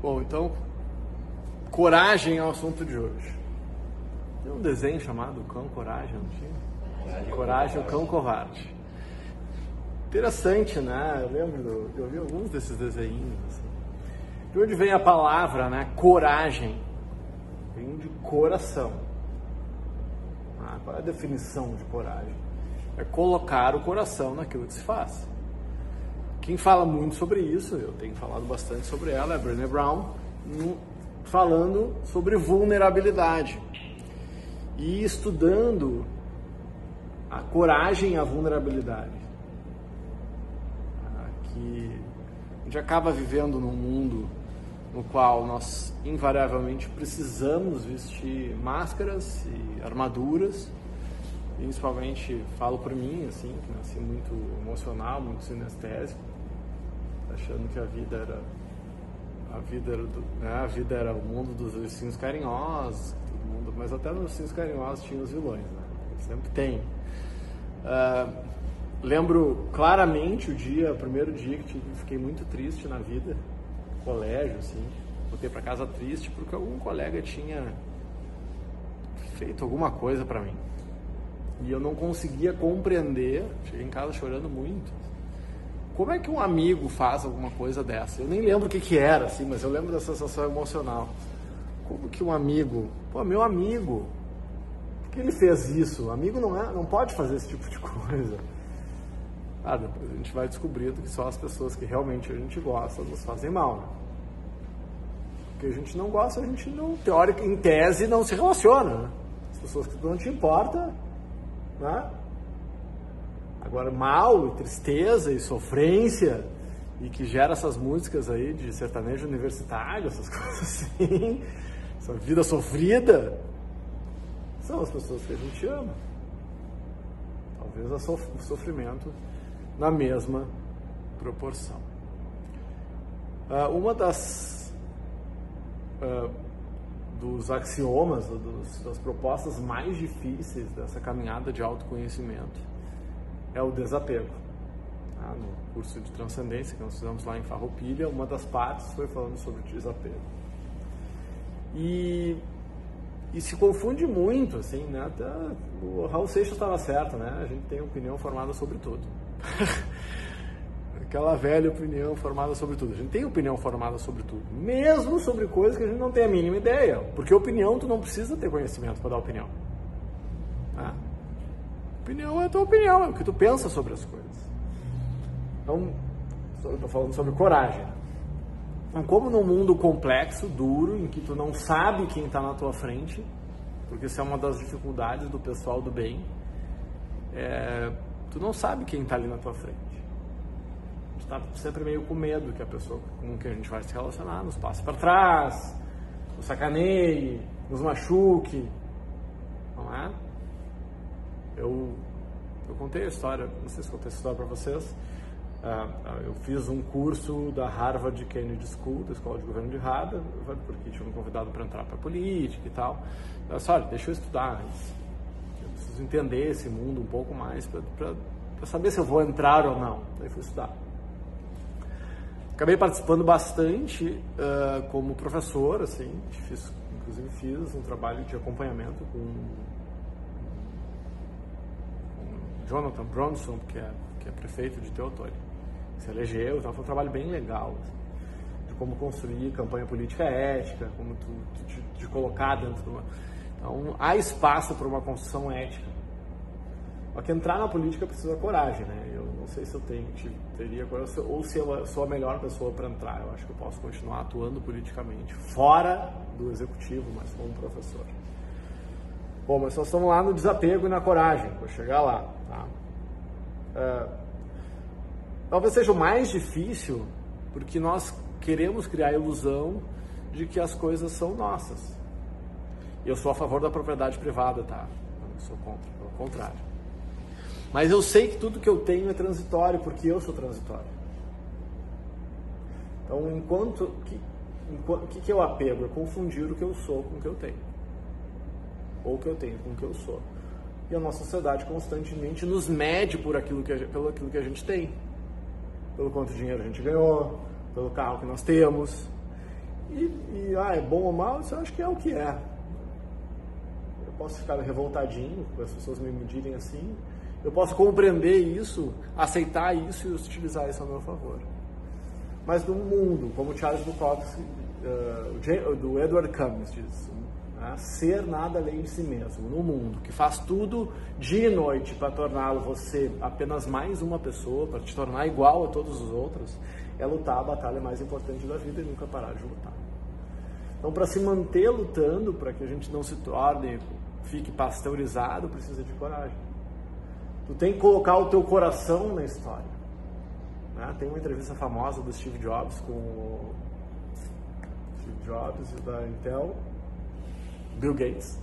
Bom, então, coragem é o assunto de hoje. Tem um desenho chamado Cão Coragem, não tinha? Coragem, o Cão Covarde. Interessante, né? Eu lembro, eu vi alguns desses desenhos. Assim. De onde vem a palavra, né? Coragem. Vem de coração. Ah, qual é a definição de coragem? É colocar o coração naquilo que se faz. Quem fala muito sobre isso, eu tenho falado bastante sobre ela, é Brené Brown, falando sobre vulnerabilidade e estudando a coragem e a vulnerabilidade. Ah, que a gente acaba vivendo num mundo no qual nós invariavelmente precisamos vestir máscaras e armaduras. Principalmente falo por mim, assim, que nasci muito emocional, muito sinestésico achando que a vida era a vida era, do, né, a vida era o mundo dos ursinhos carinhosos, todo mundo, mas até nos ursinhos carinhosos tinha os vilões, né? sempre tem. Uh, lembro claramente o dia, o primeiro dia que fiquei muito triste na vida, colégio, assim, voltei para casa triste porque algum colega tinha feito alguma coisa para mim e eu não conseguia compreender, cheguei em casa chorando muito como é que um amigo faz alguma coisa dessa? Eu nem lembro o que, que era, assim, mas eu lembro da sensação emocional. Como que um amigo, pô, meu amigo, por que ele fez isso? Amigo não, é, não pode fazer esse tipo de coisa. Ah, depois a gente vai descobrindo que só as pessoas que realmente a gente gosta nos fazem mal. Né? Porque a gente não gosta, a gente não, teórica, em tese, não se relaciona. Né? As pessoas que não te importam, né? Agora, mal e tristeza e sofrência, e que gera essas músicas aí de sertanejo universitário, essas coisas assim, essa vida sofrida, são as pessoas que a gente ama. Talvez o sofrimento na mesma proporção. Uh, uma das uh, dos axiomas, dos, das propostas mais difíceis dessa caminhada de autoconhecimento é o desapego. Tá? No curso de transcendência que nós fizemos lá em Farroupilha, uma das partes foi falando sobre desapego. E, e se confunde muito, assim, né? Até o Raul Seixas estava certo, né? A gente tem opinião formada sobre tudo. Aquela velha opinião formada sobre tudo. A gente tem opinião formada sobre tudo, mesmo sobre coisas que a gente não tem a mínima ideia. Porque opinião, tu não precisa ter conhecimento para dar opinião. Opinião é a tua opinião, é o que tu pensa sobre as coisas. Então, estou falando sobre coragem. Então, como num mundo complexo, duro, em que tu não sabe quem está na tua frente, porque isso é uma das dificuldades do pessoal do bem, é, tu não sabe quem está ali na tua frente. Gente está sempre meio com medo que a pessoa com que a gente vai se relacionar nos passe para trás, nos sacaneie, nos machuque, não é? Eu, eu contei a história, não sei se contei essa história para vocês. Uh, eu fiz um curso da Harvard Kennedy School, da Escola de Governo de Harvard, porque tinha me convidado para entrar para política e tal. Eu disse, olha, deixa eu estudar, eu preciso entender esse mundo um pouco mais para saber se eu vou entrar ou não. Daí fui estudar. Acabei participando bastante uh, como professor, assim, fiz, inclusive fiz um trabalho de acompanhamento com Jonathan Bronson, que é, que é prefeito de Teotônio. Se elegeu, então foi um trabalho bem legal. Assim, de como construir campanha política ética, como tu, te, te colocar dentro de uma. Então, há espaço para uma construção ética. Só que entrar na política precisa coragem, né? Eu não sei se eu tenho, teria ou se eu sou a melhor pessoa para entrar. Eu acho que eu posso continuar atuando politicamente, fora do executivo, mas como professor. Bom, mas nós estamos lá no desapego e na coragem, vou chegar lá. Tá? Uh, talvez seja o mais difícil, porque nós queremos criar a ilusão de que as coisas são nossas. Eu sou a favor da propriedade privada, tá? Eu não sou contra, pelo contrário. Mas eu sei que tudo que eu tenho é transitório, porque eu sou transitório. Então, enquanto que, que, que eu apego? É confundir o que eu sou com o que eu tenho ou o que eu tenho com o que eu sou. E a nossa sociedade constantemente nos mede por aquilo que a, pelo aquilo que a gente tem, pelo quanto dinheiro a gente ganhou, pelo carro que nós temos. E, e ah, é bom ou mal? Isso eu acho que é o que é. Eu posso ficar revoltadinho, as pessoas me medirem assim. Eu posso compreender isso, aceitar isso e utilizar isso a meu favor. Mas no mundo, como Charles Bukowski, uh, do Edward Cummings diz, ser nada além de si mesmo, no mundo, que faz tudo dia e noite para torná-lo você apenas mais uma pessoa, para te tornar igual a todos os outros, é lutar a batalha mais importante da vida e nunca parar de lutar. Então, para se manter lutando, para que a gente não se torne, fique pasteurizado, precisa de coragem. Tu tem que colocar o teu coração na história. Né? Tem uma entrevista famosa do Steve Jobs com o Steve Jobs da Intel, Bill Gates.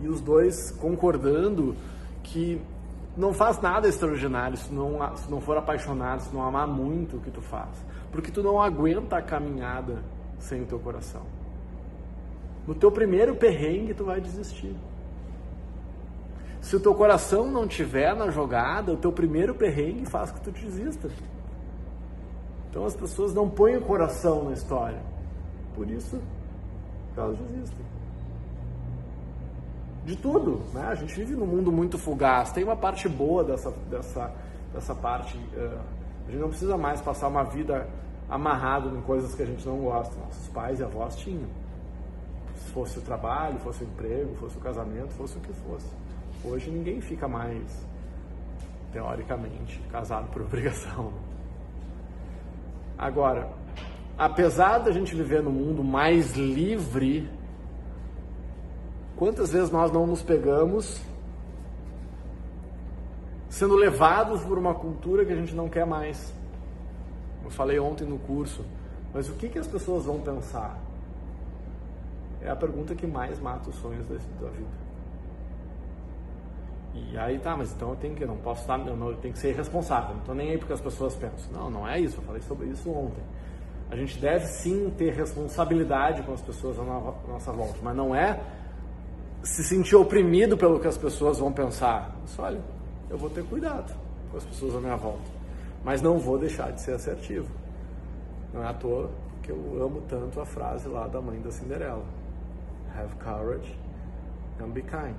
E os dois concordando que não faz nada extraordinário se não, se não for apaixonado, se não amar muito o que tu faz. Porque tu não aguenta a caminhada sem o teu coração. No teu primeiro perrengue tu vai desistir. Se o teu coração não tiver na jogada, o teu primeiro perrengue faz que tu desista. Então as pessoas não põem o coração na história. Por isso elas desistem. De tudo, né? A gente vive num mundo muito fugaz. Tem uma parte boa dessa, dessa, dessa parte. Uh, a gente não precisa mais passar uma vida amarrado em coisas que a gente não gosta. Nossos pais e avós tinham. Se fosse o trabalho, fosse o emprego, fosse o casamento, fosse o que fosse. Hoje ninguém fica mais, teoricamente, casado por obrigação. Agora, apesar da gente viver num mundo mais livre, quantas vezes nós não nos pegamos sendo levados por uma cultura que a gente não quer mais? Eu falei ontem no curso, mas o que, que as pessoas vão pensar? É a pergunta que mais mata os sonhos da, da vida. E aí tá, mas então eu tenho que, não posso estar, eu, não, eu tenho que ser responsável, não tô nem aí porque as pessoas pensam. Não, não é isso, eu falei sobre isso ontem. A gente deve sim ter responsabilidade com as pessoas à nossa volta, mas não é se sentir oprimido pelo que as pessoas vão pensar. Só olha, eu vou ter cuidado com as pessoas à minha volta, mas não vou deixar de ser assertivo. Não é à toa que eu amo tanto a frase lá da mãe da Cinderela: Have courage and be kind.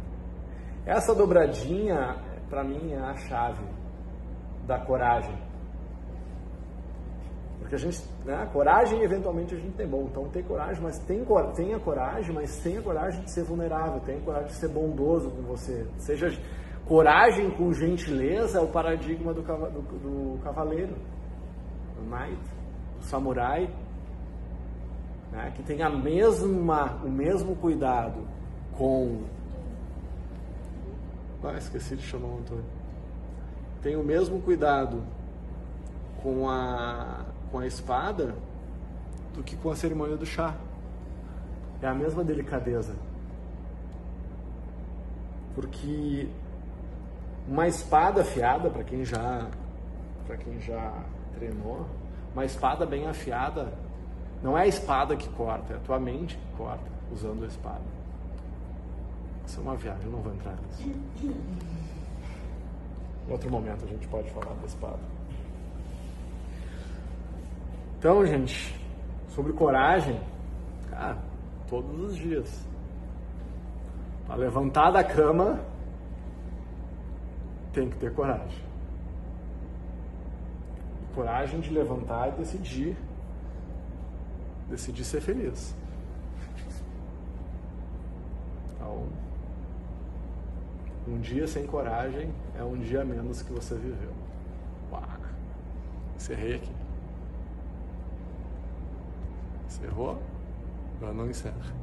Essa dobradinha, para mim, é a chave da coragem. Porque a gente, né, coragem eventualmente a gente tem bom, então tem coragem, mas tem, tenha coragem, mas tenha coragem de ser vulnerável, tenha coragem de ser bondoso com você. Seja coragem com gentileza é o paradigma do, do, do cavaleiro, do knight, do samurai, né, que tem a mesma, o mesmo cuidado com ah, esqueci de chamar o Antônio. Tem o mesmo cuidado com a, com a espada do que com a cerimônia do chá. É a mesma delicadeza. Porque uma espada afiada, para quem já para quem já treinou, uma espada bem afiada não é a espada que corta, é a tua mente que corta usando a espada. Isso é uma viagem, eu não vou entrar nisso. Em outro momento a gente pode falar da espada. Então, gente, sobre coragem, cara, todos os dias. Para levantar da cama, tem que ter coragem. Coragem de levantar e decidir. Decidir ser feliz. Então, um dia sem coragem é um dia menos que você viveu. Uau. Encerrei aqui. Encerrou? Agora não encerra.